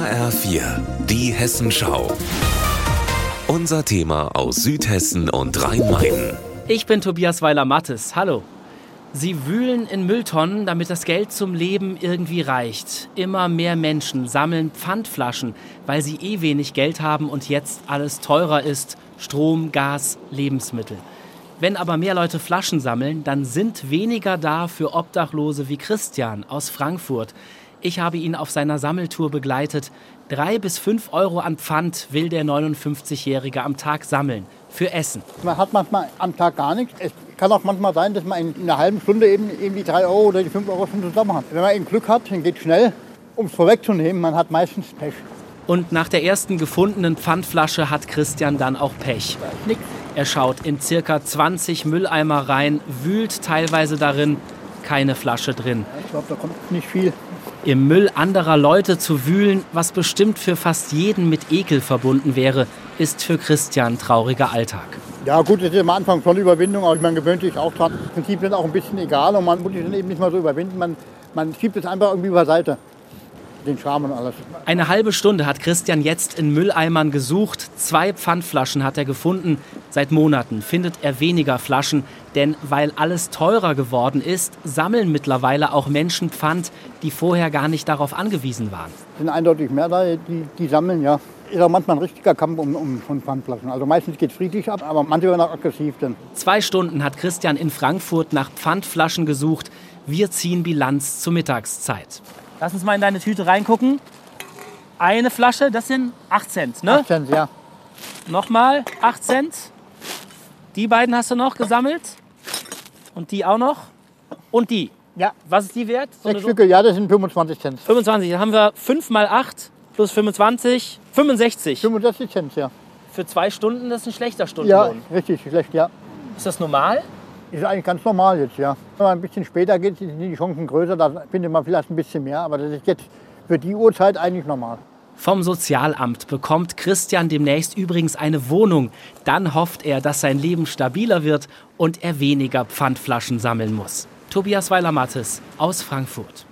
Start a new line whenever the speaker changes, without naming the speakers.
HR4, die Hessenschau. Unser Thema aus Südhessen und Rhein-Main.
Ich bin Tobias Weiler-Mattes. Hallo. Sie wühlen in Mülltonnen, damit das Geld zum Leben irgendwie reicht. Immer mehr Menschen sammeln Pfandflaschen, weil sie eh wenig Geld haben und jetzt alles teurer ist. Strom, Gas, Lebensmittel. Wenn aber mehr Leute Flaschen sammeln, dann sind weniger da für Obdachlose wie Christian aus Frankfurt. Ich habe ihn auf seiner Sammeltour begleitet. Drei bis fünf Euro an Pfand will der 59-Jährige am Tag sammeln. Für Essen.
Man hat manchmal am Tag gar nichts. Es kann auch manchmal sein, dass man in einer halben Stunde eben, eben die drei Euro oder die fünf Euro schon zusammen hat. Wenn man eben Glück hat, dann geht es schnell. Um es vorwegzunehmen, man hat meistens Pech.
Und nach der ersten gefundenen Pfandflasche hat Christian dann auch Pech. Er schaut in circa 20 Mülleimer rein, wühlt teilweise darin, keine Flasche drin.
Ich glaube, da kommt nicht viel.
Im Müll anderer Leute zu wühlen, was bestimmt für fast jeden mit Ekel verbunden wäre, ist für Christian trauriger Alltag.
Ja gut, das ist am Anfang schon Überwindung, aber man gewöhnt sich auch dran. Im Prinzip ist auch ein bisschen egal und man muss sich dann eben nicht mal so überwinden. Man, man schiebt es einfach irgendwie beiseite. Den Scham und alles.
Eine halbe Stunde hat Christian jetzt in Mülleimern gesucht. Zwei Pfandflaschen hat er gefunden. Seit Monaten findet er weniger Flaschen, denn weil alles teurer geworden ist, sammeln mittlerweile auch Menschen Pfand, die vorher gar nicht darauf angewiesen waren.
Es sind eindeutig mehr da, die, die sammeln, ja. Ist auch manchmal ein richtiger Kampf um, um von Pfandflaschen. Also meistens geht es friedlich ab, aber manche werden auch aggressiv dann.
Zwei Stunden hat Christian in Frankfurt nach Pfandflaschen gesucht. Wir ziehen Bilanz zur Mittagszeit. Lass uns mal in deine Tüte reingucken. Eine Flasche, das sind 8 Cent, ne?
8 Cent, ja.
Nochmal 8 Cent. Die beiden hast du noch gesammelt. Und die auch noch. Und die.
Ja.
Was ist die wert? So
Sechs Stücke, ja, das sind 25 Cent.
25. Dann haben wir 5 mal 8 plus 25. 65.
65 Cent, ja.
Für zwei Stunden, das ist ein schlechter
Ja,
Stundenlohn.
richtig schlecht, ja.
Ist das normal?
Ist eigentlich ganz normal jetzt, ja. Wenn man ein bisschen später geht, sind die Chancen größer, da findet man vielleicht ein bisschen mehr. Aber das ist jetzt für die Uhrzeit eigentlich normal.
Vom Sozialamt bekommt Christian demnächst übrigens eine Wohnung. Dann hofft er, dass sein Leben stabiler wird und er weniger Pfandflaschen sammeln muss. Tobias Weiler-Mattes aus Frankfurt.